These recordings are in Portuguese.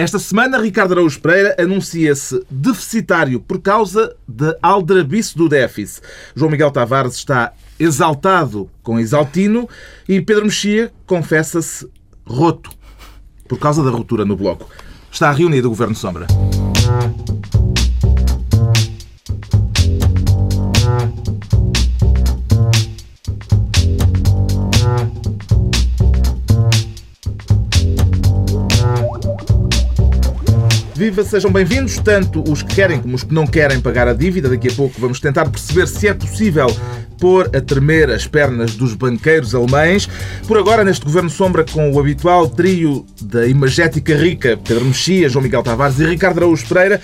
Esta semana, Ricardo Araújo Pereira anuncia-se deficitário por causa de aldrabice do déficit. João Miguel Tavares está exaltado com exaltino e Pedro Mexia confessa-se roto por causa da ruptura no Bloco. Está reunido o Governo Sombra. Viva, sejam bem-vindos, tanto os que querem como os que não querem pagar a dívida. Daqui a pouco vamos tentar perceber se é possível pôr a tremer as pernas dos banqueiros alemães. Por agora, neste Governo Sombra, com o habitual trio da imagética rica, Pedro Mexia, João Miguel Tavares e Ricardo Araújo Pereira,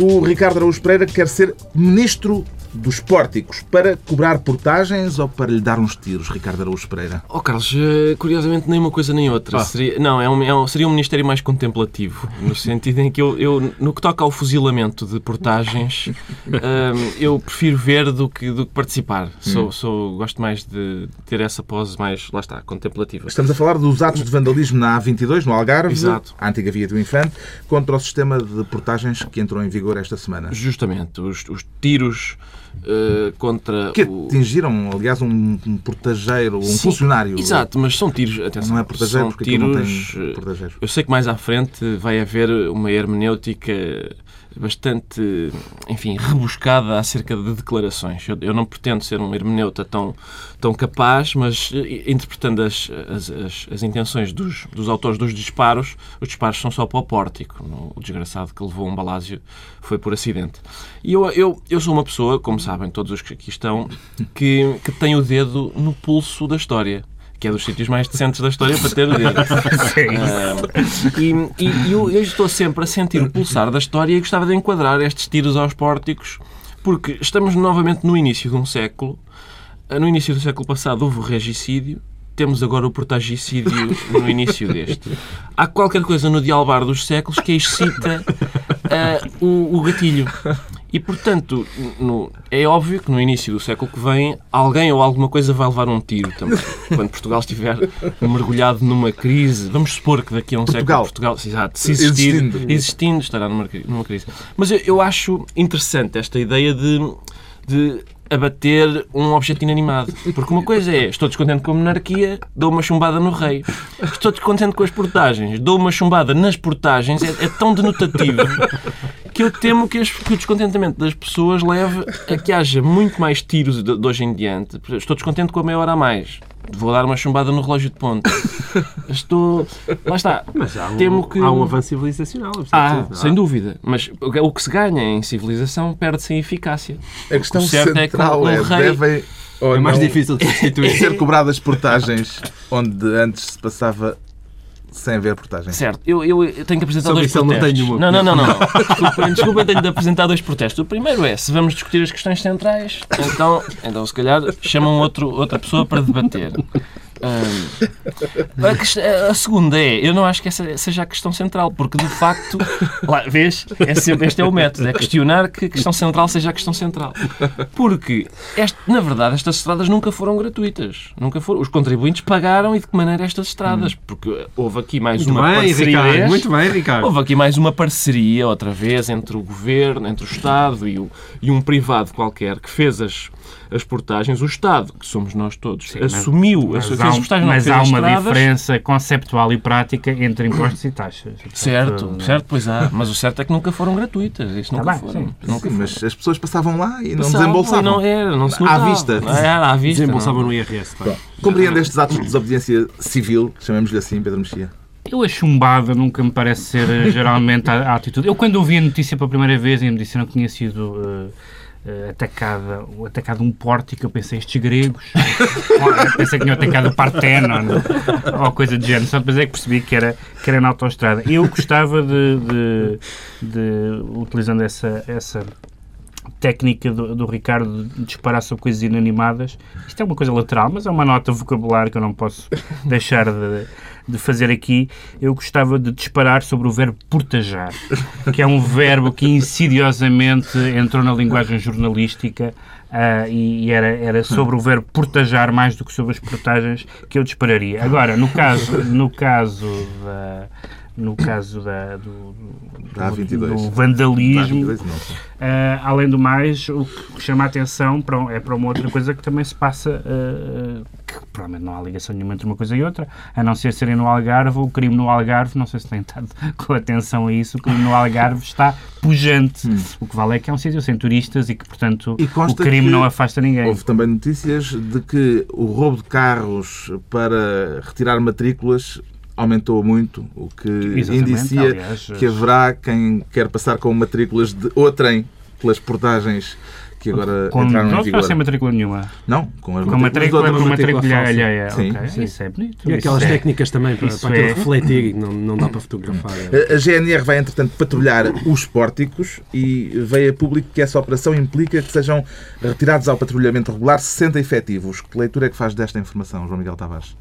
o Ricardo Araújo Pereira quer ser ministro dos pórticos para cobrar portagens ou para lhe dar uns tiros, Ricardo Araújo Pereira? Oh, Carlos, eh, curiosamente nem uma coisa nem outra. Ah. Seria, não, é um, é um, seria um ministério mais contemplativo, no sentido em que eu, eu no que toca ao fuzilamento de portagens, um, ehm, eu prefiro ver do que, do que participar. Sou, hum. sou, gosto mais de ter essa pose mais, lá está, contemplativa. Estamos a falar dos atos de vandalismo na A22, no Algarve, Exato. a antiga Via do Infante, contra o sistema de portagens que entrou em vigor esta semana. Justamente. Os, os tiros uh, contra. Que atingiram, aliás, um, um portageiro, um Sim, funcionário. Exato, mas são tiros. Atenção, não é portageiro porque tiros, não tem eh, portageiro. Eu sei que mais à frente vai haver uma hermenêutica bastante, enfim, rebuscada acerca de declarações. Eu, eu, não pretendo ser um hermeneuta tão, tão capaz, mas eh, interpretando as, as, as, as, intenções dos, dos autores dos disparos, os disparos são só para o pórtico. O desgraçado que levou um balásio foi por acidente. E eu, eu, eu sou uma pessoa, como sabem todos os que aqui estão, que, que tem o dedo no pulso da história que é dos sítios mais decentes da história para ter o dedo. Uh, e, e eu, eu, estou sempre a sentir o pulsar da história e gostava de enquadrar estes tiros aos pórticos, porque estamos novamente no início de um século. Ah, no início do século passado houve o regicídio, temos agora o portagicídio no início deste. Há qualquer coisa no dialbar dos séculos que excita uh, o, o gatilho. E, portanto, no, é óbvio que no início do século que vem alguém ou alguma coisa vai levar um tiro também. Quando Portugal estiver mergulhado numa crise, vamos supor que daqui a um Portugal. século Portugal exato, se existir, existindo. existindo estará numa, numa crise. Mas eu, eu acho interessante esta ideia de, de abater um objeto inanimado. Porque uma coisa é, estou descontente com a monarquia, dou uma chumbada no rei. Estou descontente com as portagens, dou uma chumbada nas portagens, é, é tão denotativo que eu temo que, que, o descontentamento das pessoas leve a que haja muito mais tiros de, de hoje em diante. Estou descontente com a meia hora a mais. Vou dar uma chumbada no relógio de ponto. Estou. Lá está. Mas há um, Temo que... há um avanço civilizacional. Ah, sem dúvida. Mas o que se ganha em civilização perde-se em eficácia. A questão central é, que é, rei... devem é mais difícil de substituir. ser cobradas portagens onde antes se passava sem ver portagem. Certo. Eu, eu, eu tenho que apresentar Sobre dois protestos. Não, não, não, não, não. desculpem, desculpem, tenho de apresentar dois protestos. O primeiro é, se vamos discutir as questões centrais, então, então se calhar chamam outro, outra pessoa para debater a, a, segunda é, eu não acho que essa seja a questão central, porque de facto, lá, vês, é sempre, este é o método, é questionar que a questão central seja a questão central. Porque, este, na verdade, estas estradas nunca foram gratuitas. Nunca foram. Os contribuintes pagaram e de que maneira estas estradas? Hum. Porque houve aqui mais muito uma bem, parceria. Ricardo, muito bem, Ricardo. Houve aqui mais uma parceria, outra vez, entre o governo, entre o Estado e, o, e um privado qualquer que fez as as portagens, o Estado, que somos nós todos, Sim, assumiu mas, as, mas portagens. Mas há uma estradas. diferença conceptual e prática entre impostos e taxas. Portanto, certo, não... certo, pois há. Mas o certo é que nunca foram gratuitas. Isso tá nunca bem, foram. Sim. Nunca sim, mas as pessoas passavam lá e não desembolsavam. Não era, não se notava. À vista. Não era à vista. Desembolsavam no IRS. Compreende estes atos de desobediência civil, chamemos-lhe assim, Pedro Mexia? Eu a chumbada nunca me parece ser eh, geralmente a, a, atitude. Eu quando ouvi a notícia pela primeira vez e me disseram que tinha sido uh, uh, atacada, atacado um pórtico, eu pensei estes gregos, pensei que tinham atacado o Partenon ou coisa do género, só depois é que percebi que era, que era na autoestrada. Eu gostava de, de, de utilizando essa, essa técnica do, do, Ricardo de disparar sobre coisas inanimadas. Isto é uma coisa lateral, mas é uma nota vocabular que eu não posso deixar de, de fazer aqui, eu gostava de disparar sobre o verbo portajar, que é um verbo que insidiosamente entrou na linguagem jornalística uh, e, e era, era sobre o verbo portajar mais do que sobre as portagens que eu dispararia. Agora, no caso, no caso da no caso da, do, do, Da A22. do vandalismo. Uh, além do mais, o que chama a atenção para, é para uma outra coisa que também se passa, uh, que provavelmente não há ligação nenhuma entre uma coisa e outra, a não ser serem no Algarve, o crime no Algarve, não sei se têm estado com atenção a isso, o crime no Algarve está pujante. O que vale é que é um sítio sem turistas e que, portanto, E o crime não afasta ninguém. Houve também notícias de que o roubo de carros para retirar matrículas aumentou muito, o que Exatamente, indicia aliás, que haverá quem quer passar com matrículas de outrem pelas portagens que agora Com, entraram não em vigor. sem matrícula nenhuma. Não, com as Com matrículas de matrícula, com matrícula alheia. Sim, ok. sim. Isso é bonito. E aquelas é- técnicas também para, isso para aquilo é- refletir e não, não dá para fotografar. A GNR vai, entretanto, patrulhar os pórticos e veio a público que essa operação implica que sejam retirados ao patrulhamento regular 60 efetivos. Que leitura é que faz desta informação, João Miguel Tavares?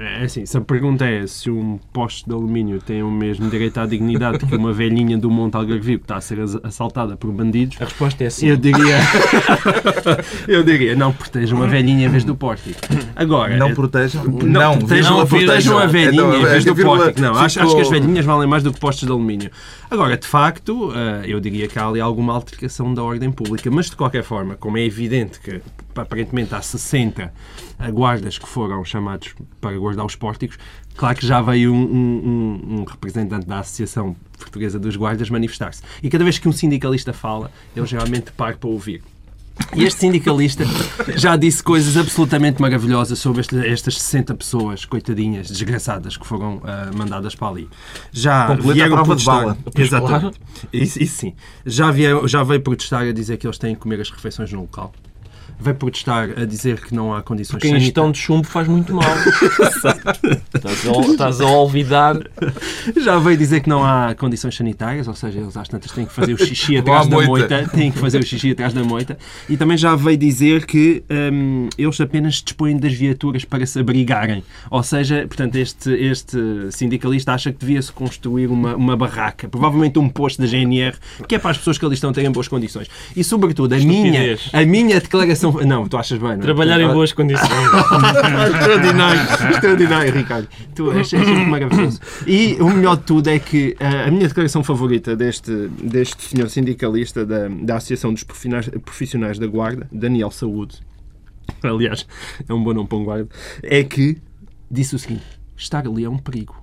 É assim, se a pergunta é se um poste de alumínio tem o mesmo direito à dignidade que uma velhinha do Monte Algarvio que está a ser as- assaltada por bandidos, A resposta é sim. eu diria, eu diria, não protejam a velhinha em vez do pórtico. Agora, Não é- protejam? Não, protejam, não protejam a velhinha Então, em vez do pórtico. Não, acho, acho que as velhinhas valem mais do que postes de alumínio. Agora, de facto, eh, eu diria que há ali alguma altercação da ordem pública, mas de qualquer forma, como é evidente que aparentemente há 60 guardas que foram chamados para guardar os pórticos, claro que já veio um, um- um- representante da Associação Portuguesa dos Guardas manifestar-se. E cada vez que um sindicalista fala, eu geralmente paro para ouvir. E este sindicalista já disse coisas absolutamente maravilhosas sobre este- estas 60 pessoas, coitadinhas, desgraçadas, que foram ah, mandadas para ali. Já Completa a vieram prova de protestar. bala. Exatamente. Isso, isso sim. Já, vieram, já veio protestar a dizer que eles têm que comer as refeições no local. Veio protestar a dizer que não há condições Porque a ingestão de chumbo faz muito mal. estás, a, estás a olvidar. Já veio dizer que não há condições sanitárias, ou seja, eles às tantas têm que fazer o xixi atrás da moita. moita. Têm que fazer o xixi atrás da moita. E também já veio dizer que hum, eles apenas dispõem das viaturas para se abrigarem. Ou seja, portanto, este, este sindicalista acha que devia-se construir uma, uma barraca, provavelmente um posto da GNR, que é para as pessoas que ali estão terem boas condições. E, sobretudo, a minha, a minha declaração... Não, tu achas bem, não é? Trabalhar em boas condições. extraordinário, extraordinário, Ricardo. Tu és, és sempre maravilhoso. E o melhor de tudo é que ah, a minha declaração favorita deste, deste senhor sindicalista da, da Associação dos Profissionais da Guarda, Daniel Saúde, aliás, é um bom nome para um guarda, é que disse o seguinte: estar ali é um perigo.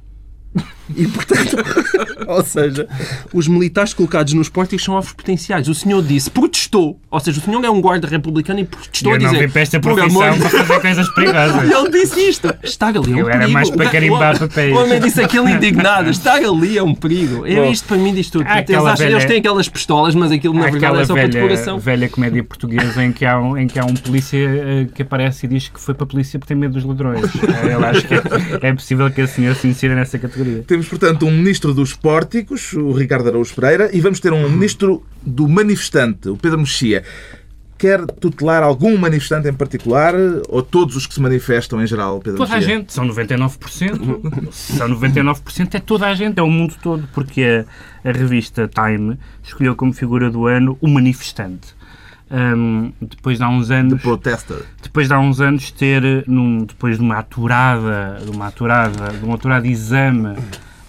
E, portanto, ou seja, os militares colocados nos pórticos são alvos potenciais. O senhor disse, protestou, ou seja, o senhor é um guarda republicano e protestou Eu a não dizer, vim para esta "Por profissão amor para fazer coisas perigosas. ele disse isto. Estar ali é um Eu perigo. era mais para carimbar papéis. O homem disse aquilo indignado. Estar ali é um perigo. Eu, isto para mim diz tudo. Eles, acham- velha- eles têm aquelas pistolas, mas aquilo na verdade é só para velha, decoração. velha comédia portuguesa em que, há um, em que há um polícia eh, que aparece e diz que foi para a polícia porque tem medo dos ladrões. Eu acho que é, é possível que a senhora se insira nessa categoria. Temos, portanto, um ministro dos pórticos, o Ricardo Araújo Pereira, e vamos ter um ministro do manifestante, o Pedro Mexia. Quer tutelar algum manifestante em particular ou todos os que se manifestam em geral, Pedro Toda a gente, são 99%. são 99%, é toda a gente, é o mundo todo, porque a, a revista Time escolheu como figura do ano o manifestante. Hum, depois de há uns anos Protester. depois de há uns anos ter num, depois de uma aturada de uma aturada de um aturado exame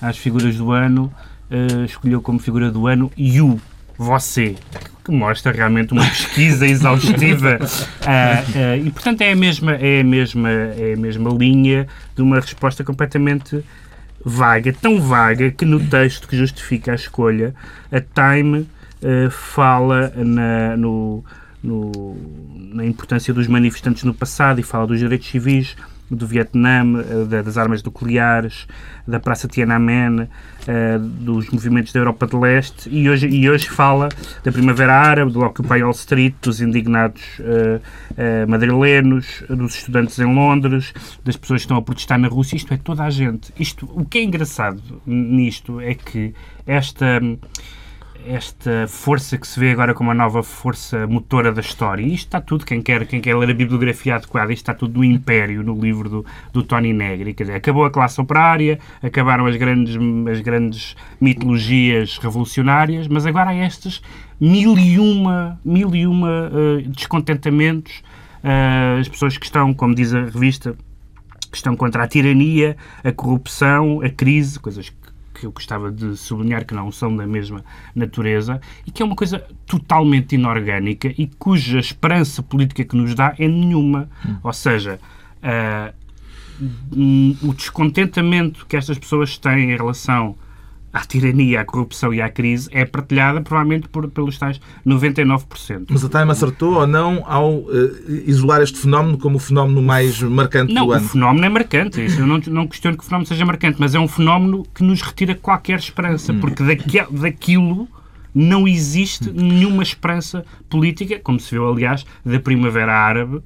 às figuras do ano eh, escolheu como figura do ano You você que mostra realmente uma pesquisa exaustiva. Ah, ah, e portanto é a mesma é a mesma é a mesma linha de uma resposta completamente vaga, tão vaga que no texto que justifica a escolha, a Time eh, fala na, no- no- na importância dos manifestantes no passado e fala dos direitos civis do Vietnã, eh, da- das armas nucleares, da Praça Tiananmen, eh, dos movimentos da Europa de Leste e hoje, e hoje fala da Primavera Árabe, do Occupy Wall Street, dos indignados eh, madrilenos, dos estudantes em Londres, das pessoas que estão a protestar na Rússia. Isto é toda a gente. Isto, o que é engraçado nisto é que esta esta força que se vê agora como a nova força motora da história. Isto está tudo, quem quer, quem quer ler a bibliografia adequada, isto está tudo no Império, no livro do, do Tony Negri. Quer dizer, acabou a classe operária, acabaram as grandes, as grandes mitologias revolucionárias, mas agora há estes mil e uma, mil e uma eh, descontentamentos. Eh, as pessoas que estão, como diz a revista, que estão contra a tirania, a corrupção, a crise, coisas que que eu gostava de sublinhar que não são da mesma natureza e que é uma coisa totalmente inorgânica e cuja esperança política que nos dá é nenhuma. Hum. Ou seja, uh, o descontentamento que estas pessoas têm em relação à tirania, à corrupção e à crise é partilhada provavelmente por, pelos tais 99%. Mas a Time acertou ou não ao uh, isolar este fenómeno como o fenómeno mais marcante não, do ano? Não, o fenómeno é marcante. Isso, eu não, não questiono que o fenómeno seja marcante, mas é um fenómeno que nos retira qualquer esperança, hum. porque daqui, daquilo não existe nenhuma esperança política, como se viu, aliás, da Primavera Árabe,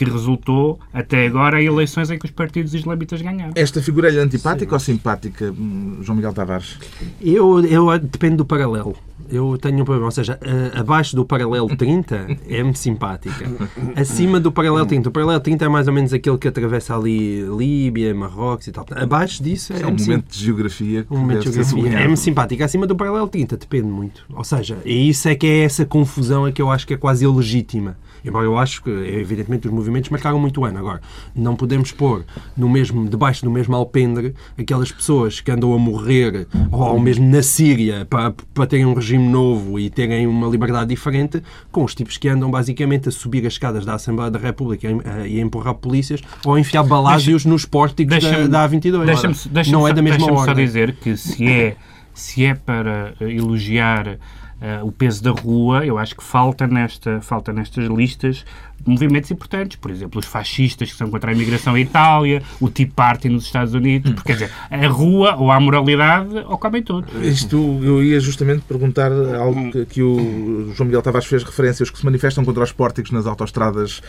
que resultou até agora em eleições em que os partidos islamitas ganharam. Esta figura é antipática Sim. ou simpática, hum, João Miguel Tavares? Eu, eu depende do paralelo. Eu tenho um problema, ou seja, abaixo do paralelo 30 é-me simpática. Acima do paralelo 30, o paralelo 30 é mais ou menos aquele que atravessa ali Líbia, Marrocos e tal. Abaixo disso é, é um momento de geografia. Um momento de geografia. É-me simpática. Acima do paralelo 30 depende muito. Ou seja, e isso é que é essa confusão é que eu acho que é quase ilegítima. Embora eu acho que, evidentemente, os movimentos marcaram muito o ano. Agora, não podemos pôr no mesmo, debaixo do mesmo alpendre aquelas pessoas que andam a morrer, ou mesmo na Síria, para, para terem um regime novo e terem uma liberdade diferente, com os tipos que andam basicamente a subir as escadas da Assembleia da República e a empurrar polícias ou a enfiar balásios nos pórticos da, da A22. Deixa deixa não é da mesma hora. só dizer que se é, se é para elogiar uh, o peso da rua, eu acho que falta, nesta, falta nestas listas movimentos importantes, por exemplo, os fascistas que são contra a imigração em Itália, o Tea Party nos Estados Unidos, porque, quer dizer, a rua ou a moralidade ou comem tudo. Isto eu ia justamente perguntar algo que, que o João Miguel Tavares fez referência, os que se manifestam contra os pórticos nas autoestradas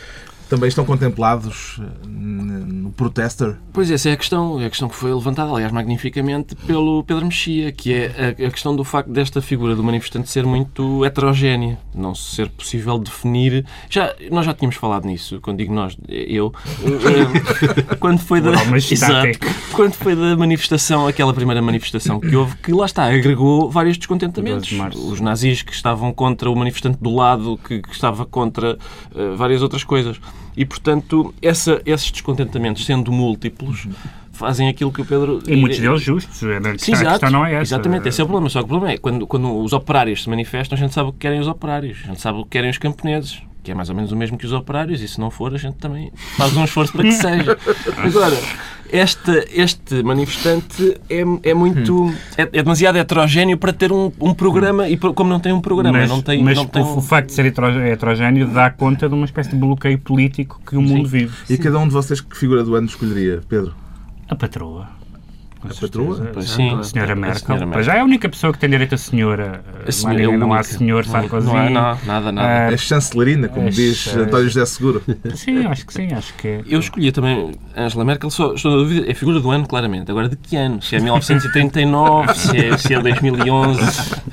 também estão contemplados eh, no Protester? Pois essa é a questão, é a questão que foi levantada, aliás, magnificamente pelo Pedro Mexia, que é a, questão do facto desta figura do manifestante ser muito heterogénea, não ser possível definir. Já, nós já tínhamos falado nisso, quando digo nós, eu, eh, quando foi da. Exato, quando foi da manifestação, aquela primeira manifestação que houve, que lá está, agregou vários descontentamentos. Os nazis que estavam contra o manifestante do lado, que, que estava contra uh, várias outras coisas. E, portanto, essa, esses descontentamentos, sendo múltiplos, fazem aquilo que o Pedro... E muitos deles justos. É, a Sim, exato, não é essa. Exatamente, esse é o problema. Só que o problema é quando, quando os operários se manifestam, a gente sabe o que querem os operários, a gente sabe o que querem os camponeses que é mais ou menos o mesmo que os operários, e se não for, a gente também faz um esforço para que seja. Agora, este, este manifestante é, é muito. É, é, demasiado heterogéneo para ter um, um programa, e como não tem um programa, mas, não tem. Mas não tem... o facto de ser heterogéneo dá conta de uma espécie de bloqueio político que o mundo Sim. vive. E Sim. cada um de vocês que figura do ano escolheria, Pedro? A patroa a patroa? sim, a senhora Merkel. A senhora Merkel. Já é a única pessoa que tem direito a senhora. A senhora é não há senhor Sarkozy. Não, não, nada, nada. É chancelerina, como diz António José Seguro. Sim, acho que sim, acho que é. Eu escolhi também Angela Merkel, só estou na dúvida, é figura do ano, claramente. Agora, de que ano? Se é 1939, se é, se é 2011,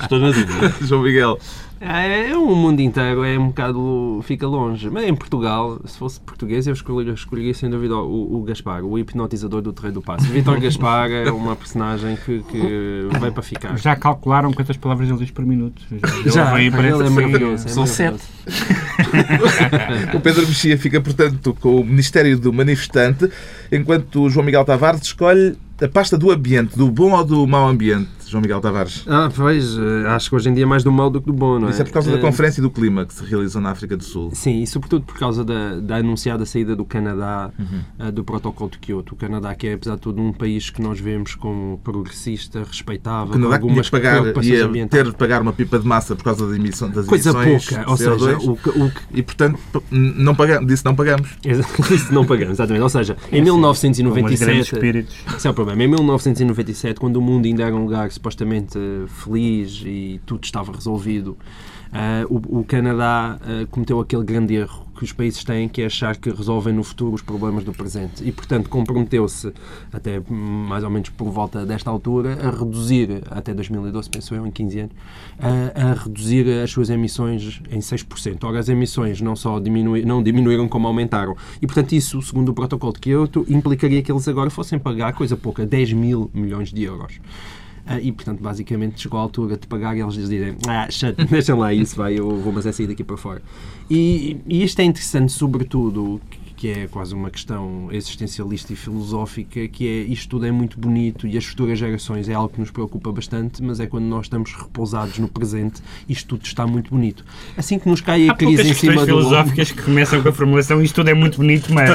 estou na dúvida. João Miguel. É, é, o mundo inteiro é um bocado. fica longe. Mas em Portugal, se fosse português, eu escolheria, escolheria sem dúvida o, o Gaspar, o hipnotizador do Terreiro do Passo. Vitor Gaspar é uma personagem que, que veio para ficar. Já calcularam quantas palavras ele diz por minuto? Já, Já ele, ele é maravilhoso. É São sete. o Pedro Mexia fica, portanto, com o Ministério do Manifestante, enquanto o João Miguel Tavares escolhe a pasta do ambiente, do bom ou do mau ambiente, João Miguel Tavares? Ah, pois, eh, acho que hoje em dia é mais do mau do que do bom, não é? Isso é por causa da eh, Conferência do Clima que se realizou na África do Sul. Sim, e sobretudo por causa da, da anunciada saída do Canadá uhum. uh, do Protocolo de Kyoto. O Canadá, que é, apesar de tudo, um país que nós vemos como progressista, respeitável, o Canadá com algumas pagar, ia ter de pagar uma pipa de massa por causa da emissão, das Coisa emissões pouca, ou seja, o, o, e portanto não pagamos, disse não pagamos. disse não pagamos, exatamente. Ou seja, em 1997... Esse é o problema. Em 1997 1997, quando o mundo ainda era um lugar supostamente feliz e tudo estava resolvido, uh, o, o, Canadá uh, cometeu aquele grande erro que os países têm, que é achar que resolvem no futuro os problemas do presente. E, portanto, comprometeu-se, até mais ou menos por volta desta altura, a reduzir, até 2012, penso eu, em 15 anos, a, a reduzir as suas emissões em 6%. Ora, as emissões não só não diminuíram, como aumentaram. E, portanto, isso, segundo o protocolo de Kyoto, implicaria que eles agora fossem pagar, coisa pouca, 10 mil milhões de euros. Uh, e, portanto, basicamente chegou a altura de pagar e eles dizerem ah, deixem lá isso, vai, eu vou mas é sair daqui para fora. E, e isto é interessante, sobretudo, que é quase uma questão existencialista e filosófica, que é isto tudo é muito bonito e as futuras gerações é algo que nos preocupa bastante, mas é quando nós estamos repousados no presente, isto tudo está muito bonito. Assim que nos cai a Há crise em cima do filosóficas que começam com a formulação isto tudo é muito bonito, mas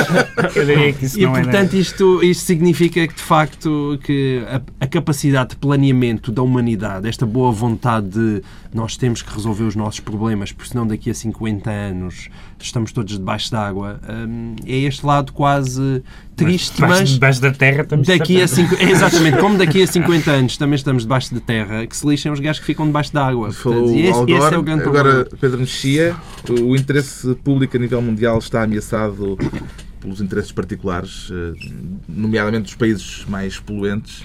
eu diria que isso E não é portanto isto, isto significa que de facto que a, a capacidade de planeamento da humanidade, esta boa vontade de nós temos que resolver os nossos problemas, porque senão daqui a 50 anos estamos todos debaixo d'água, hum, é este lado quase triste, debaixo, mas debaixo da terra estamos daqui a cinco, é exatamente como daqui a 50 anos também estamos debaixo de terra, que se lixem os gajos que ficam debaixo d'água. Falou e esse, Algor, esse é o grande agora problema. Pedro Mexia, o interesse público a nível mundial está ameaçado pelos interesses particulares, eh, nomeadamente dos países mais poluentes.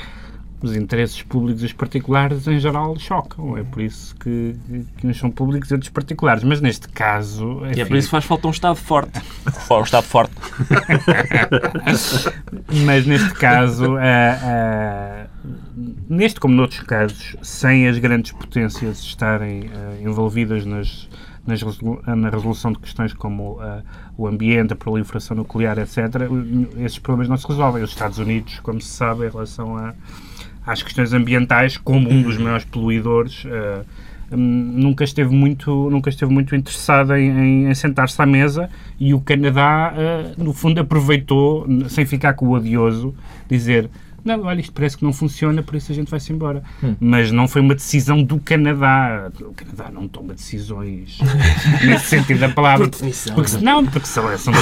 Os interesses públicos e os particulares em geral chocam. É por isso que, que uns são públicos e outros particulares. Mas neste caso. E é enfim, por isso que faz falta um Estado forte. Um Estado forte. Mas neste caso, ah, ah, neste como noutros casos, sem as grandes potências estarem ah, envolvidas nas, nas na resolução de questões como ah, o ambiente, a proliferação nuclear, etc., esses problemas não se resolvem. Os Estados Unidos, como se sabe, em relação a, às questões ambientais, como um dos maiores poluidores, hum, nunca esteve muito nunca esteve muito interessado em, em- sentar-se à mesa e o Canadá ah, no fundo aproveitou sem ficar com o odioso dizer não, olha, isto parece que não funciona, por isso a gente vai-se embora. Mas não foi uma decisão do Canadá. O Canadá não toma decisões nesse sentido da palavra. Por definição, Porque, se- não, porque são, são,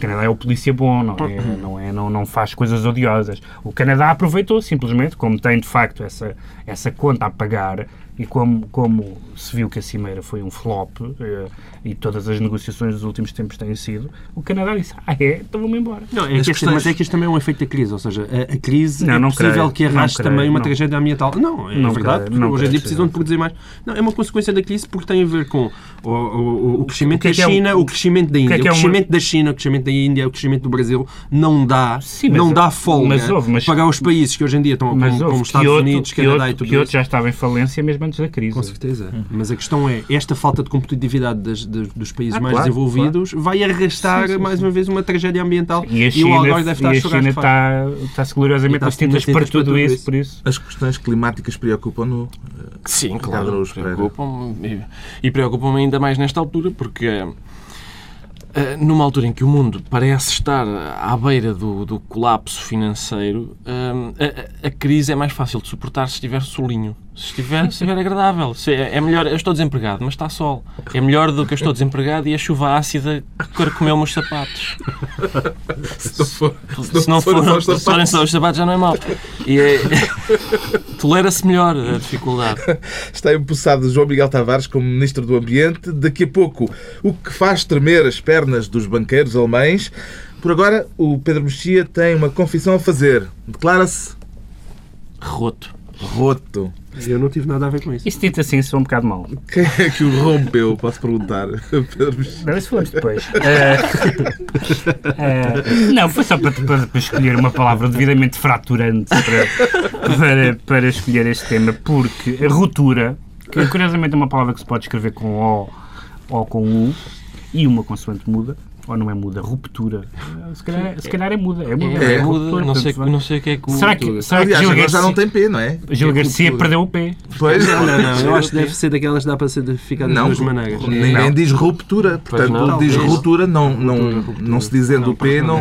Canadá é o polícia bom, não, é, não, é, não, não faz coisas odiosas. O Canadá aproveitou simplesmente, como tem de facto essa, essa conta a pagar e como, como se viu que a Cimeira foi um flop eh, e todas as negociações dos últimos tempos têm sido, o Canadá disse, ah é, então vamos embora. Não, é As que este- questões- mas é que isto também é um efeito da crise, ou seja, a, a crise Não, é não possível creio, que arraste não creio, também uma não. tragédia ambiental. Não, é Não verdade, creio, porque não hoje em dia precisam de produzir mais. Não, é uma consequência da crise porque tem a ver com o, o- o- o crescimento que é da é o- China, o crescimento da Índia. é que o é uma- crescimento da China, o crescimento da Índia, o crescimento do Brasil não dá, Sim, não dá folga mas houve, mas- para os países que hoje em dia estão como, houve, como Estados Kyoto- Unidos, Canadá e tudo Kyoto isso. já estava em falência mesmo antes da crise. Com certeza. Mas a questão é, esta falta de competitividade das- das- dos países Ah, mais claro, desenvolvidos vai arrastar Sim, sim, mais uma vez uma tragédia ambiental. E a o China, deve estar e a a chorar China de está, está-se gloriosamente E tintas para para tudo isso, isso. por isso. As questões climáticas preocupam-no. eh, Sim, claro, Pereira. preocupam-me e, e preocupam-me ainda mais nesta altura porque eh, numa altura em que o mundo parece estar à beira do, do colapso financeiro, eh, a, a- a crise é mais fácil de suportar se estiver solinho. Se estiver, se estiver agradável. Se é, é melhor, eu estou desempregado, mas está sol. É melhor do que eu estou desempregado e a chuva ácida carcomeu meus sapatos. Se não for, Se não forem for, só os se sapatos. só os sapatos já não é mau. E é, tolera-se melhor a dificuldade. Está empossado João Miguel Tavares como Ministro do Ambiente. Daqui a pouco, o que faz tremer as pernas dos banqueiros alemães. Por agora, o Pedro Mexia tem uma confissão a fazer. Declara-se Roto. roto. Eu não tive nada a ver com isso. Isso dito assim soa um bocado mal. Quem é que o rompeu? Posso perguntar. Não, isso falamos depois. Eh, eh, não, foi só para, para- para escolher uma palavra devidamente fraturante para, para, para escolher este tema, porque a ruptura, que curiosamente é uma palavra que se pode escrever com O ou com U, e uma consoante muda, ou não é muda, ruptura. Eh, Se calhar, se calhar é muda. É muda. É, É, muda, ruptura, não, sei, portanto, não sei o que é que o. Será que, será que Aliás, Gil agora já não Garcia, tem P, não é? Gil Garcia perdeu o P? Pois, Não, não, não. Eu acho que deve ser daquelas que dá para ser ficar de duas maneiras. ninguém diz ruptura. Portanto, não. diz ruptura, não, não, não se dizendo o P, não.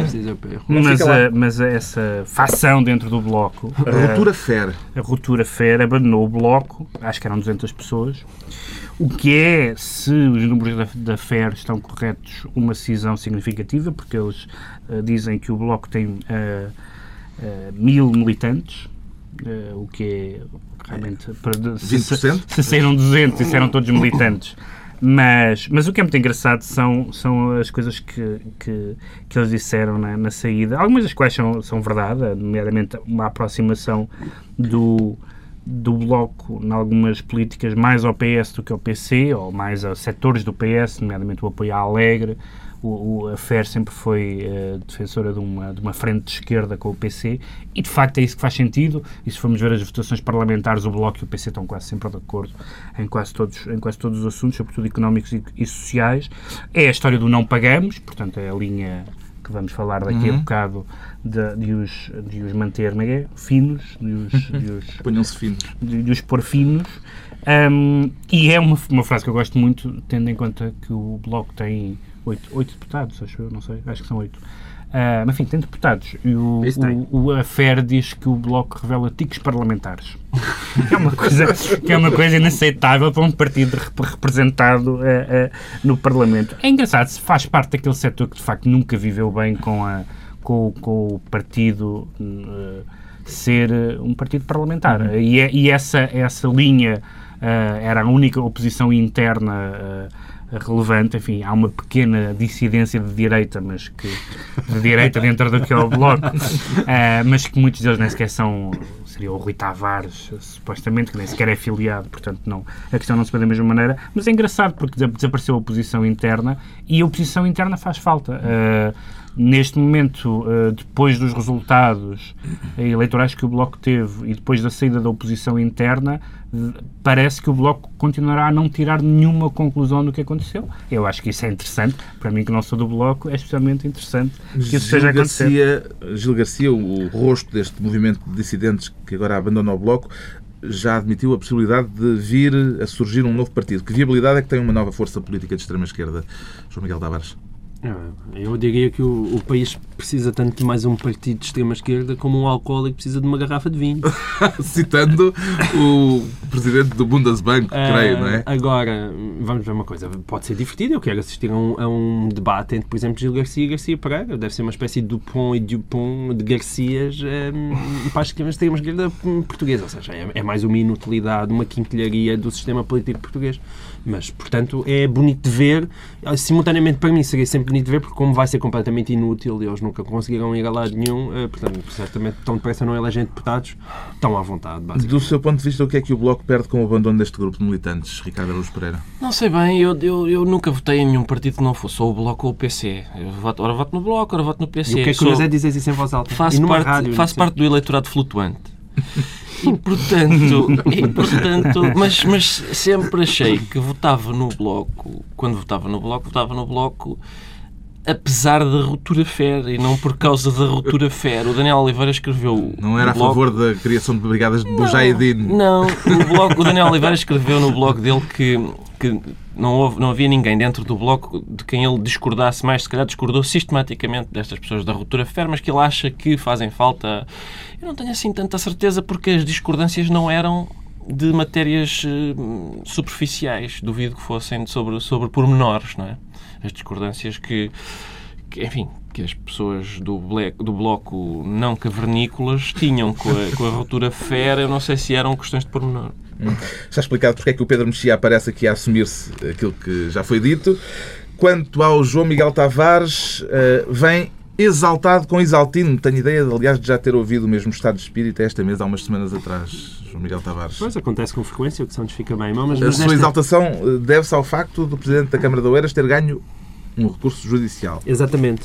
Mas, a- mas a- essa facção dentro do bloco, A eh, ruptura fere. a Ruptura Fer abandonou o bloco, acho que eram 200 pessoas, o que é, se os números da, da FER estão corretos, uma decisão significativa, porque eles eh, dizem que o bloco tem eh, eh, mil militantes, o que é realmente... para se- 20%? Se saíram 200 e se eram todos militantes. Mas, mas o que é muito engraçado são, são as coisas que, que, que eles disseram na, na saída, algumas das quais são, são verdade, nomeadamente uma aproximação do, do Bloco em algumas políticas mais ao PS do que ao PC, ou mais a setores do PS, nomeadamente o apoio à Alegre. O, o, a FER sempre foi uh, defensora de uma, de uma frente de esquerda com o PC e, de facto, é isso que faz sentido. E se formos ver as votações parlamentares, o Bloco e o PC estão quase sempre de acordo em quase todos, em quase todos os assuntos, sobretudo económicos e, e sociais. É a história do não pagamos, portanto, é a linha que vamos falar daqui uhum. a bocado de, de, os, de os manter é? finos, de os, de os, Ponham-se finos. De, de, os pôr finos. Um, e é uma, uma frase que eu gosto muito, tendo em conta que o Bloco tem oito, oito deputados, acho eu, não sei, acho que são oito. Uh, mas enfim, tem deputados. E o, o, o AFER diz que o Bloco revela tiques parlamentares. que, é uma coisa, que é uma coisa inaceitável para um partido representado uh, uh, no Parlamento. É engraçado, se faz parte daquele setor que de facto nunca viveu bem com, a, com, com o partido ser um partido parlamentar. Uhum. E, é, e, essa, essa linha era a única oposição interna relevante. Enfim, há uma pequena dissidência de direita, mas que de direita dentro do que é o Bloco, uh, mas que muitos deles nem sequer são. Seria o Rui Tavares, supostamente, que nem sequer é filiado, portanto não, a questão não se põe da mesma maneira. Mas é engraçado porque desapareceu a oposição interna e a oposição interna faz falta. Uh, neste momento, uh, depois dos resultados eleitorais que o Bloco teve e depois da saída da oposição interna, parece que o Bloco continuará a não tirar nenhuma conclusão do que aconteceu. Eu acho que isso é interessante. Para mim, que não sou do Bloco, é especialmente interessante que isso esteja a acontecer. Gil Garcia, o rosto deste movimento de dissidentes que agora abandona o Bloco, já admitiu a possibilidade de vir a surgir um novo partido. Que viabilidade é que tem uma nova força política de extrema-esquerda? João Miguel Tavares. É, eu diria que o, o, país precisa tanto de mais um partido de extrema-esquerda como um alcoólico precisa de uma garrafa de vinho. Citando o presidente do Bundesbank, uh, creio, não é? Agora, vamos ver uma coisa. Pode ser divertido. Eu quero assistir a um, a um debate entre, por exemplo, Gil Garcia e Garcia Pereira. Deve ser uma espécie de Dupont e Dupont de Garcias um, para a extrema-esquerda portuguesa. Ou seja, é, é mais uma inutilidade, uma quinquilharia do sistema político português. Mas, portanto, é bonito de ver. Simultaneamente, para mim, seria sempre bonito de ver, porque como vai ser completamente inútil e eles nunca conseguiram ir a lado nenhum, eh, portanto, certamente tão depressa não elegem deputados, estão à vontade, Do seu ponto de vista, o que é que o Bloco perde com o abandono deste grupo de militantes, Ricardo Araújo Pereira? Não sei bem, eu, eu, eu nunca votei em nenhum partido que não fosse ou o Bloco ou o PC. Eu voto, ora voto no Bloco, ora voto no PC. E o que é que Sou... é dizer isso em voz alta? Faço, parte, rádio, faço parte do eleitorado flutuante. E portanto, e, portanto mas, mas sempre achei que votava no Bloco, quando votava no Bloco, votava no Bloco apesar da ruptura FER e não por causa da ruptura FER. O Daniel Oliveira escreveu. Não era a blog... favor da criação de brigadas de Mujahideen. Não, o, blog, o Daniel Oliveira escreveu no blog dele que, que não, houve, não havia ninguém dentro do bloco de quem ele discordasse mais, se calhar discordou sistematicamente destas pessoas da ruptura FER, mas que ele acha que fazem falta. Eu não tenho assim tanta certeza porque as discordâncias não eram de matérias uh, superficiais, duvido que fossem sobre, sobre pormenores, não é? As discordâncias que, que enfim, que as pessoas do, do bloco não cavernícolas tinham com a, com a ruptura fera, eu não sei se eram questões de pormenor. Hum. Está explicado porque é que o Pedro Mexia aparece aqui a assumir-se aquilo que já foi dito. Quanto ao João Miguel Tavares, uh, vem exaltado com exaltino. Tenho ideia, aliás, de já ter ouvido o mesmo estado de espírito esta mesa há umas semanas atrás, João Miguel Tavares. Pois, acontece com frequência, o que Santos fica bem. Mas, mas a sua exaltação eh, deve-se ao facto do Presidente da Câmara de Oeiras ter ganho um recurso judicial. Exatamente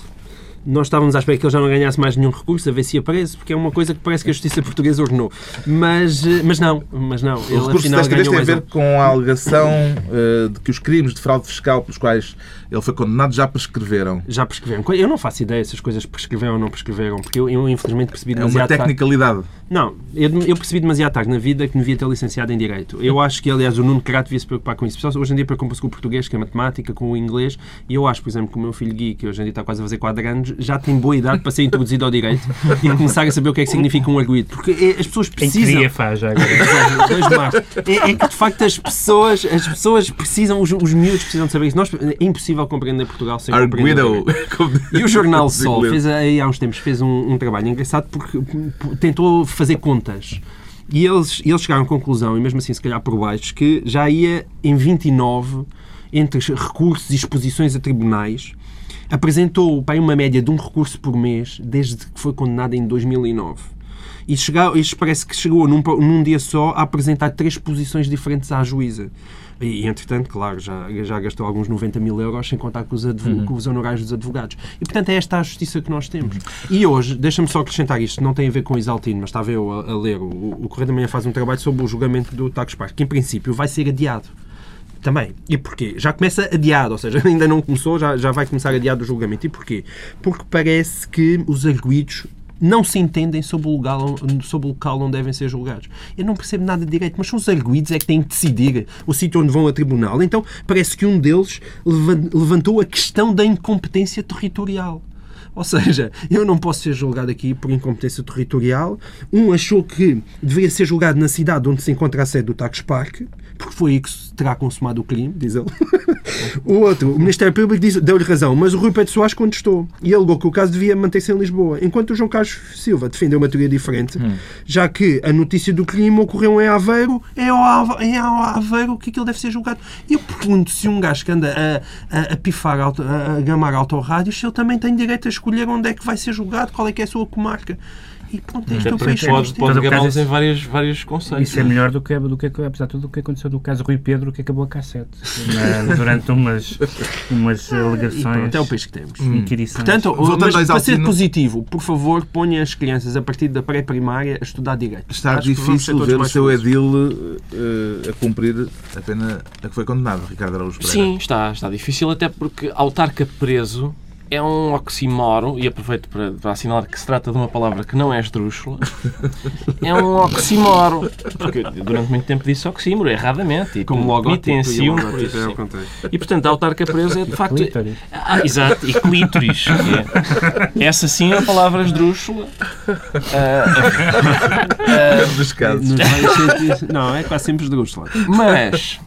nós estávamos à espera que ele já não ganhasse mais nenhum recurso, a ver se ia preso, porque é uma coisa que parece que a justiça portuguesa ordenou. Mas, eh, mas não, mas não. Ele, o recurso desta vez tem a ver um. com a alegação uh, de que os crimes de fraude fiscal pelos quais ele foi condenado já prescreveram. Já prescreveram. Eu não faço ideia se as coisas prescreveram ou não prescreveram, porque eu, eu infelizmente percebi demasiado É uma tecnicalidade. Tarde. Não, eu, eu, percebi demasiado tarde na vida que me devia ter licenciado em Direito. Eu acho que, aliás, o Nuno Crato devia se preocupar com isso. Hoje em dia preocupa-se com o português, com a matemática, com o inglês, e eu acho, por exemplo, que o meu filho Gui, que hoje em dia está quase a fazer 4 anos, já tem boa idade para ser introduzido ao Direito e começar a saber o que é que significa um arguído. Porque é, as pessoas precisam... Em que dia faz já agora? é, é, que, de facto, as pessoas, as pessoas precisam, os, os miúdos precisam de saber isso. Nós, é impossível compreender Portugal sem Arguido. E o Jornal Sol fez, aí há uns tempos, fez um, um trabalho engraçado porque tentou fazer contas. E eles, eles chegaram à conclusão, e mesmo assim se calhar por baixo, que já ia em 29, entre recursos e exposições a tribunais, apresentou para uma média de um recurso por mês desde que foi condenado em 2009. E chegou, isto parece que chegou num, num dia só a apresentar três posições diferentes à juíza. E, entretanto, claro, já, já gastou alguns 90 mil euros, sem contar com os, uhum. com os honorários dos advogados. E, portanto, é esta a justiça que nós temos. Uhum. E hoje, deixa-me só acrescentar isto, não tem a ver com o Isaltino, mas estava eu a, a ler, o, o Correio da Manhã faz um trabalho sobre o julgamento do Tax Park, que, em princípio, vai ser adiado também. E porquê? Já começa adiado, ou seja, ainda não começou, já, já vai começar adiado o julgamento. E porquê? Porque parece que os arguídos não se entendem sobre o, local, sobre o local onde devem ser julgados. Eu não percebo nada de direito, mas são os arguídos é que têm que decidir o sítio onde vão a tribunal. Então parece que um deles levantou a questão da incompetência territorial. Ou seja, eu não posso ser julgado aqui por incompetência territorial. Um achou que deveria ser julgado na cidade onde se encontra a sede do Tax Park porque foi aí que se terá consumado o crime, diz ele. o outro, o Ministério Público deu-lhe razão, mas o Rui Pedro Soares contestou e alegou que o caso devia manter-se em Lisboa, enquanto o João Carlos Silva defendeu uma teoria diferente, hum. já que a notícia do crime ocorreu em Aveiro, é ao, é ao Aveiro que aquilo deve ser julgado. Eu pergunto se um gajo que anda a, a, a pifar, auto, a, a gamar autorrádios, se ele também tem direito a escolher onde é que vai ser julgado, qual é que é a sua comarca. E pronto, este é o país pode, pode gamá-los em vários, vários conceitos. Isso é melhor do que, do que, apesar de tudo, do que aconteceu no caso Rui Pedro, que acabou a cassete. Na, durante umas, umas alegações. Até o país que temos. Hum. Portanto, mas, para ser positivo, por favor, ponha as crianças a partir da pré-primária a estudar direito. Está Acho difícil ver o seu edil uh, a cumprir a pena a que foi condenado, Ricardo Araújo Pereira. Sim, está, está difícil, até porque autarca preso é um oxímoro, e aproveito para, para, assinalar que se trata de uma palavra que não é esdrúxula, é um oxímoro. Porque durante muito tempo disse oxímoro, erradamente. E Como logo penitenciam por isso. E portanto, a autarca presa é de facto. Ah, exato, e clítoris. É. Essa sim é a palavra esdrúxula. Uh, dos casos. Não, é quase sempre esdrúxula. Mas.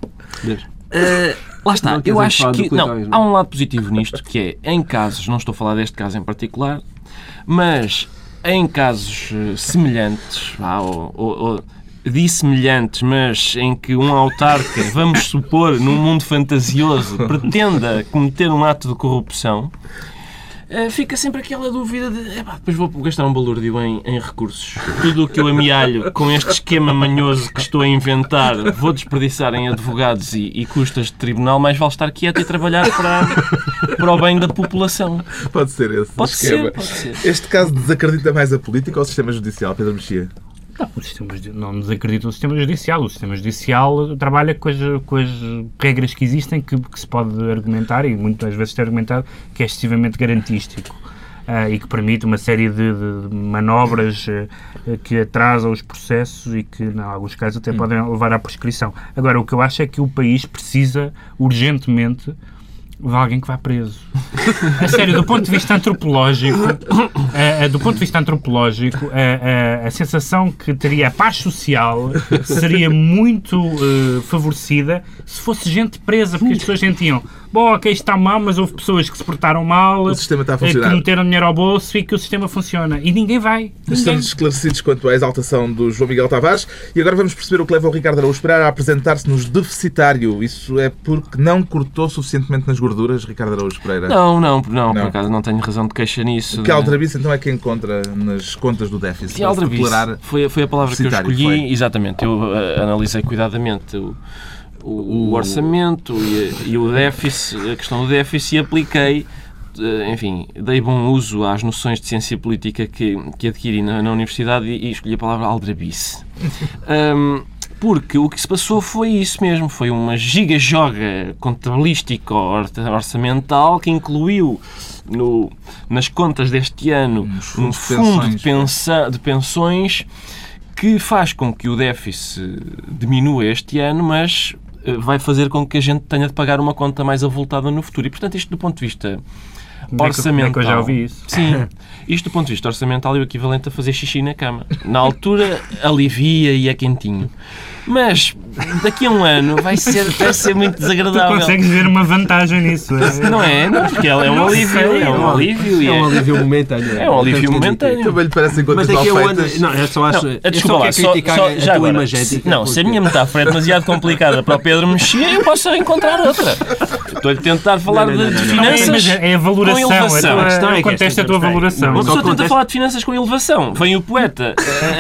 Uh, Lá está, eu acho que não, há um lado positivo nisto, que é, em casos, não estou a falar deste caso em particular, mas em casos eh, semelhantes, ou, ou, ou dissemelhantes, mas em que um autarca, vamos supor, num mundo fantasioso, pretenda cometer um ato de corrupção, fica sempre aquela dúvida de epá, depois vou gastar um balúrdio em, em recursos. Tudo o que eu amealho com este esquema manhoso que estou a inventar vou desperdiçar em advogados e, e custas de tribunal, mais vale estar quieto e trabalhar para, para o bem da população. Pode ser esse pode esquema. Ser, pode ser. Este caso desacredita mais a política ou o sistema judicial, Pedro Mexia? Não, o sistema, não desacredita o sistema judicial. O sistema judicial trabalha com as, com as regras que existem que, que, se pode argumentar, e muitas vezes tem argumentado, que é excessivamente garantístico. Uh, e que permite uma série de, de manobras uh, que atrasam os processos e que, em alguns casos, até hum. podem levar à prescrição. Agora, o que eu acho é que o país precisa urgentemente de alguém que vá preso. A sério, do ponto de vista antropológico, do ponto de vista antropológico, a, a, sensação que teria a paz social seria muito uh, favorecida se fosse gente presa, porque as pessoas sentiam bom, ok, está mal, mas houve pessoas que se portaram mal, o sistema está a funcionar. que meteram dinheiro ao bolso e que o sistema funciona. E ninguém vai. Ninguém. Estamos esclarecidos quanto à exaltação do João Miguel Tavares e agora vamos perceber o que leva o Ricardo Araújo Pereira a apresentar-se nos deficitário. Isso é porque não cortou suficientemente nas gorduras, Ricardo Araújo Pereira? Não, não, não, não. por acaso não tenho razão de queixa nisso. Que aldrabice então é que encontra nas contas do déficit? Que aldrabice foi, foi a palavra que eu escolhi, foi. exatamente. Eu uh, analisei cuidadamente o o, o orçamento e, e, o déficit, a questão do déficit e apliquei eh, enfim, dei bom uso às noções de ciência política que, que adquiri na, na universidade e, e, escolhi a palavra aldrabice. Um, porque o que se passou foi isso mesmo, foi uma giga-joga contabilística orçamental que incluiu no, nas contas deste ano um fundo de, pensa, de pensões que faz com que o déficit diminua este ano, mas eh, vai fazer com que a gente tenha de pagar uma conta mais avultada no futuro. E, portanto, isto do ponto de vista orçamental... que eu já ouvi isso. Sim. Isto do ponto de vista orçamental é o equivalente a fazer xixi na cama. Na altura alivia e é quentinho. Mas daqui a um ano vai ser, vai ser muito desagradável. Tu consegues ver uma vantagem nisso. É? Não é? Não, porque é um alívio. É um alívio. É um alívio momentâneo. É um alívio momentâneo. Também lhe parecem contas mal feitas. Não, eu só acho... Não, eu desculpa lá, só, só, já agora, imagética. Não, se a minha metáfora é demasiado complicada para o Pedro mexer, eu posso encontrar outra. Estou-lhe a tentar falar de finanças. É a valoração elevação. A A questão é que contesta a tua valoração. Uma pessoa tenta falar de finanças com elevação. Vem o poeta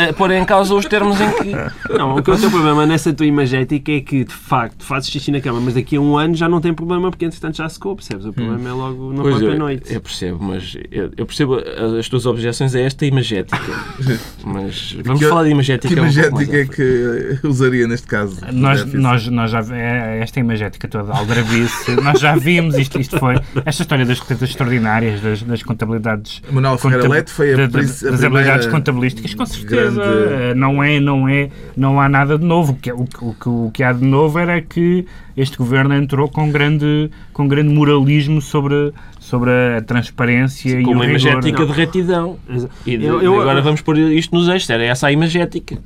a, pôr em causa os termos em que. Não, o que é o teu problema nessa tua imagética é que, de facto, fazes xixi na cama, mas daqui a um ano já não tem problema porque, entretanto, já secou, percebes? O problema é logo na Pois própria eu, noite. eu percebo, mas eu, eu percebo as tuas objeções a esta imagética. Mas vamos Que- falar de imagética. Que mais imagética é que usaria neste caso? Nós, nós, nós já, é- esta imagética toda, aldrabice, nós já vimos isto, isto foi, esta história das receitas extraordinárias, das, das contabilidades Manuel Ferreira Leite foi a, da- das primeira habilidades contabilísticas, com certeza. grande- Não é, não é, não há nada de novo. O que, o, o, que- o que há de novo era que este governo entrou com grande, com grande moralismo sobre, sobre a transparência e Com o uma rigor. imagética de retidão. E de- Eu- eu- agora vamos pôr isto nos eixos. Era essa a imagética.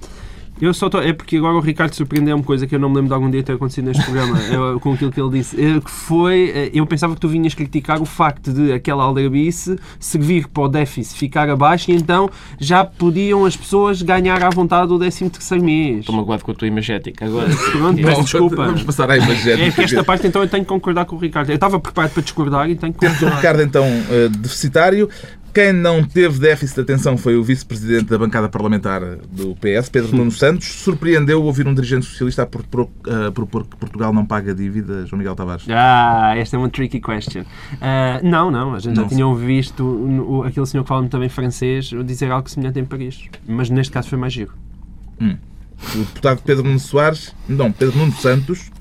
Eu só tô, é porque agora o Ricardo surpreendeu uma coisa que eu não me lembro de algum dia ter acontecido neste programa, eu- com aquilo que ele disse, que foi, eh, eu pensava que tu vinhas criticar o facto de aquela aldrabice servir para o déficit ficar abaixo e então já podiam as pessoas ganhar à vontade o 13 terceiro mês. Estou magoado com a tua imagética. Agora, Pronto, peço desculpa. Vamos passar à imagética. É que esta parte então eu tenho que concordar com o Ricardo. Eu estava preparado para discordar e tenho que concordar. Ricardo, então, eh, deficitário. Quem não teve déficit de atenção foi o vice-presidente da bancada parlamentar do PS, Pedro Nuno Santos. Surpreendeu ouvir um dirigente socialista a propor, que Portugal não paga dívida, João Miguel Tavares. Ah, esta é uma tricky question. Ah, não, não, a gente Não já tinha visto o- aquele senhor que fala muito bem francês dizer algo semelhante em Paris. Mas neste caso foi mais giro. O deputado Pedro Nuno Soares, não, Pedro Nuno Santos,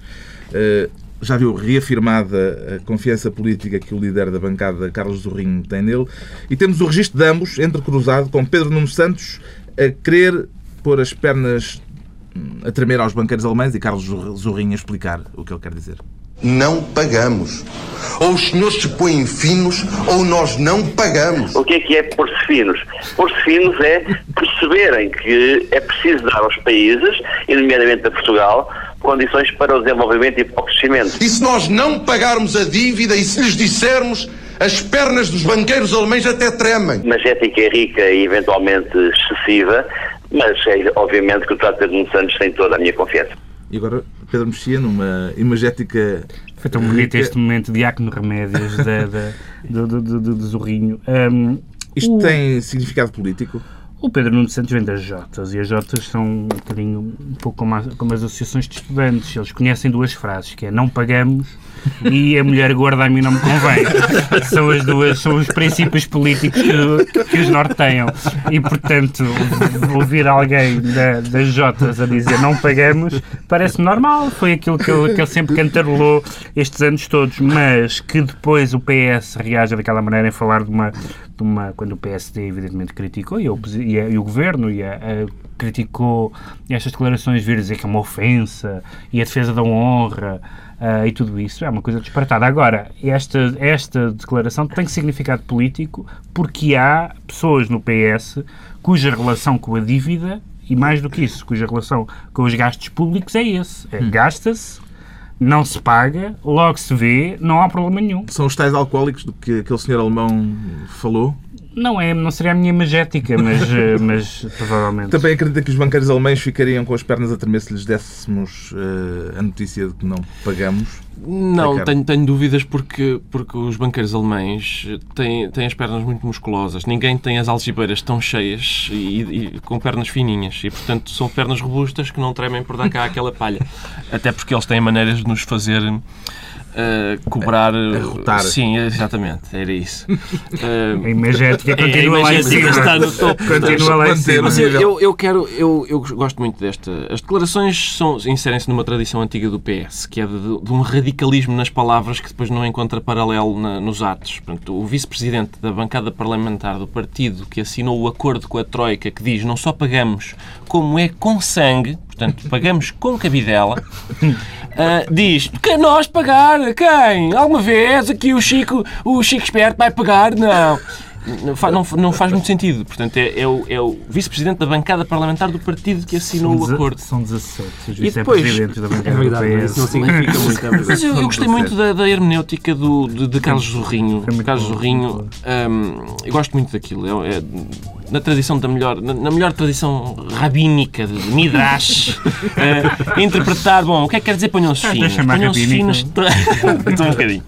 eh, já viu reafirmada a confiança política que o líder da bancada, Carlos Zorrinho, tem nele. E temos o registro de ambos, entrecruzado, com Pedro Nuno Santos a querer pôr as pernas hum, a tremer aos banqueiros alemães e Carlos Zor- Zorrinho a explicar o que ele quer dizer. não pagamos. Ou os senhores se põem finos ou nós não pagamos. O que é que é pôr-se finos? Pôr-se finos é perceberem que é preciso dar aos países, e nomeadamente a Portugal, condições para o desenvolvimento e para o crescimento. E se nós não pagarmos a dívida e se lhes dissermos, as pernas dos banqueiros alemães até tremem. Uma ética é rica e eventualmente excessiva, mas é obviamente que o Trato Nuno Santos tem toda a minha confiança. E agora Pedro Mexia, numa imagética Foi tão bonito este momento de Acno Remédios da, da- do, do, do, do- do Zorrinho. Hum, Isto o- tem significado político? O Pedro Nuno Santos vem das Jotas e as Jotas são um bocadinho um pouco como, as- como as associações de estudantes. Eles conhecem duas frases, que é não pagamos e a mulher gorda a mim não me convém. São as duas, são os princípios políticos que, que os norteiam. E, portanto, ouvir alguém da- das Jotas a dizer não pagamos parece normal. Foi aquilo que ele, que ele sempre cantarolou estes anos todos. Mas que depois o PS reage daquela maneira em falar de uma, uma quando o PSD evidentemente criticou e, a e, a- e o governo e a- criticou estas declarações vir dizer que é uma ofensa e a defesa da honra ah, e tudo isso é uma coisa disparatada. Agora, esta, esta declaração tem significado político porque há pessoas no PS cuja relação com a dívida e mais do que isso, cuja relação com os gastos públicos é esse. É, Gasta-se, não se paga, logo se vê, não há problema nenhum. São os tais alcoólicos do que aquele senhor alemão falou? Não é, não seria a minha imagética, mas, eh, mas provavelmente. Também acredita que os banqueiros alemães ficariam com as pernas a tremer se lhes dessemos eh, a notícia de que não pagamos? Não, tenho, tenho dúvidas porque, porque os banqueiros alemães têm, têm as pernas muito musculosas. Ninguém tem as algibeiras tão cheias e, e com pernas fininhas. E, portanto, são pernas robustas que não tremem por dar cá aquela palha. Até porque eles têm maneiras de nos fazer eh, cobrar... Arrotar. Sim, exatamente. Era isso. Eh, A imagética É, continua a lá em imagética cima. está no topo. Continua lá em cima. Mas eu, eu quero, eu, eu gosto muito desta. As declarações são, inserem-se numa tradição antiga do PS, que é de, de um radicalismo nas palavras que depois não encontra paralelo na- nos atos. Portanto, o vice-presidente da bancada parlamentar do partido que assinou o acordo com a Troika, que diz não só pagamos, como é com sangue, portanto, pagamos com cabidela, ah, diz que nós pagar? Quem? Alguma vez aqui o Chico, o Chico Esperto vai pagar? Não. Não não, não faz muito sentido. Portanto, é, é o, é o vice-presidente da bancada parlamentar do partido que assinou São o acordo. São 17 os E depois- vice-presidentes da É bancada verdade, do mas isso não significa muito. é verdade. Mas eu, eu gostei muito da, da hermenêutica do, de, de Carlos Zorrinho. Carlos Zorrinho, hum, eu gosto muito daquilo. É, é- na tradição da melhor, na, melhor tradição rabínica de Midrash, eh, interpretar, bom, o que é que quer dizer ponham-se Ah, finos? Ponham-se finos. Estou um bocadinho.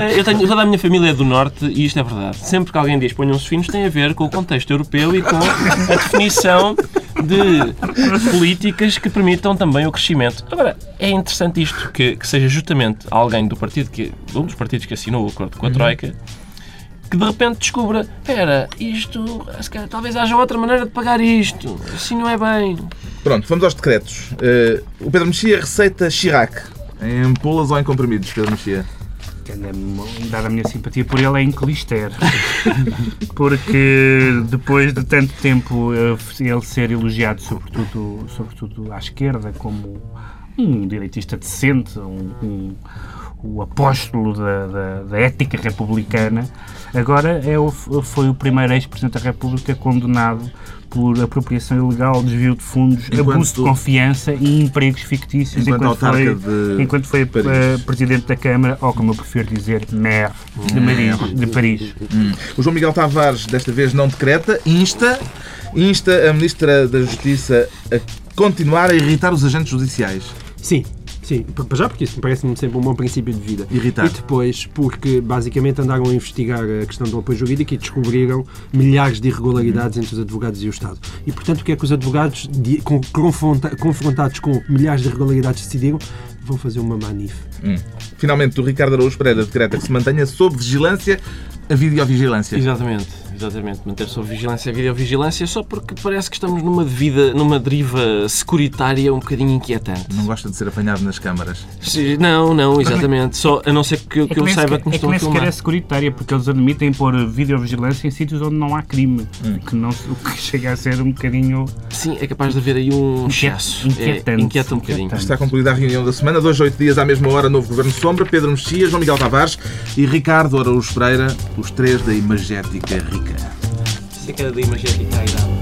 Eh, Eu tenho, toda a minha família é do Norte e isto é verdade. Sempre que alguém diz ponham-se finos, tem a ver com o contexto europeu e com a definição de políticas que permitam também o crescimento. Agora, é interessante isto, que, que seja justamente alguém do partido que, um dos partidos que assinou o acordo com a Troika, que de repente descubra, espera, isto, calhar, talvez haja outra maneira de pagar isto, assim não é bem. Pronto, vamos aos decretos. Eh, o Pedro Mexia receita Chirac. Em ampolas ou em comprimidos, Pedro Mexia? Dada a minha simpatia por ele, é em Clister. Porque depois de tanto tempo eh, ele ser elogiado, sobretudo, sobretudo à esquerda, como um direitista decente, um, um- o apóstolo da, da- da ética republicana, agora é o- foi o primeiro ex-presidente da República condenado por apropriação ilegal, desvio de fundos, Enquanto- abuso de confiança e empregos fictícios Enquanto enquanto, foi, de enquanto foi eh, presidente da Câmara, ou como eu prefiro dizer, maire de, Paris, de Paris. O João Miguel Tavares, desta vez, não decreta, insta, insta a Ministra da Justiça a continuar a irritar os agentes judiciais. Sim, sim. Para já porque isso me parece-me sempre um bom princípio de vida. Irritar. E depois porque basicamente andaram a investigar a questão do apoio jurídico e descobriram milhares de irregularidades entre os advogados e o Estado. E portanto o que é que os advogados, de- com- confronta- confrontados com milhares de irregularidades, decidiram? Vão fazer uma manif. Finalmente, o Ricardo Araújo Pereira decreta que se mantenha sob vigilância a videovigilância. Exatamente, exatamente. Manter sob vigilância a videovigilância só porque parece que estamos numa, devida, numa deriva securitária um bocadinho inquietante. Não gosta de ser apanhado nas câmaras. Sim, Não, não, exatamente. Só, a não ser que, que eu nem saiba sequer- que me é estão a nem sequer filmar. é securitária, porque eles admitem pôr videovigilância em sítios onde não há crime. O, que não, o que chega a ser um bocadinho. Sim, é capaz de haver aí um excesso. inquietante. É, inquieta um bocadinho. Está concluída a reunião da semana. Dois, oito dias, à mesma hora, novo Governo Sombra. Pedro Mexia, João Miguel Tavares e Ricardo Araújo Pereira, os três da imagética rica. Isso é que era da imagética à idade.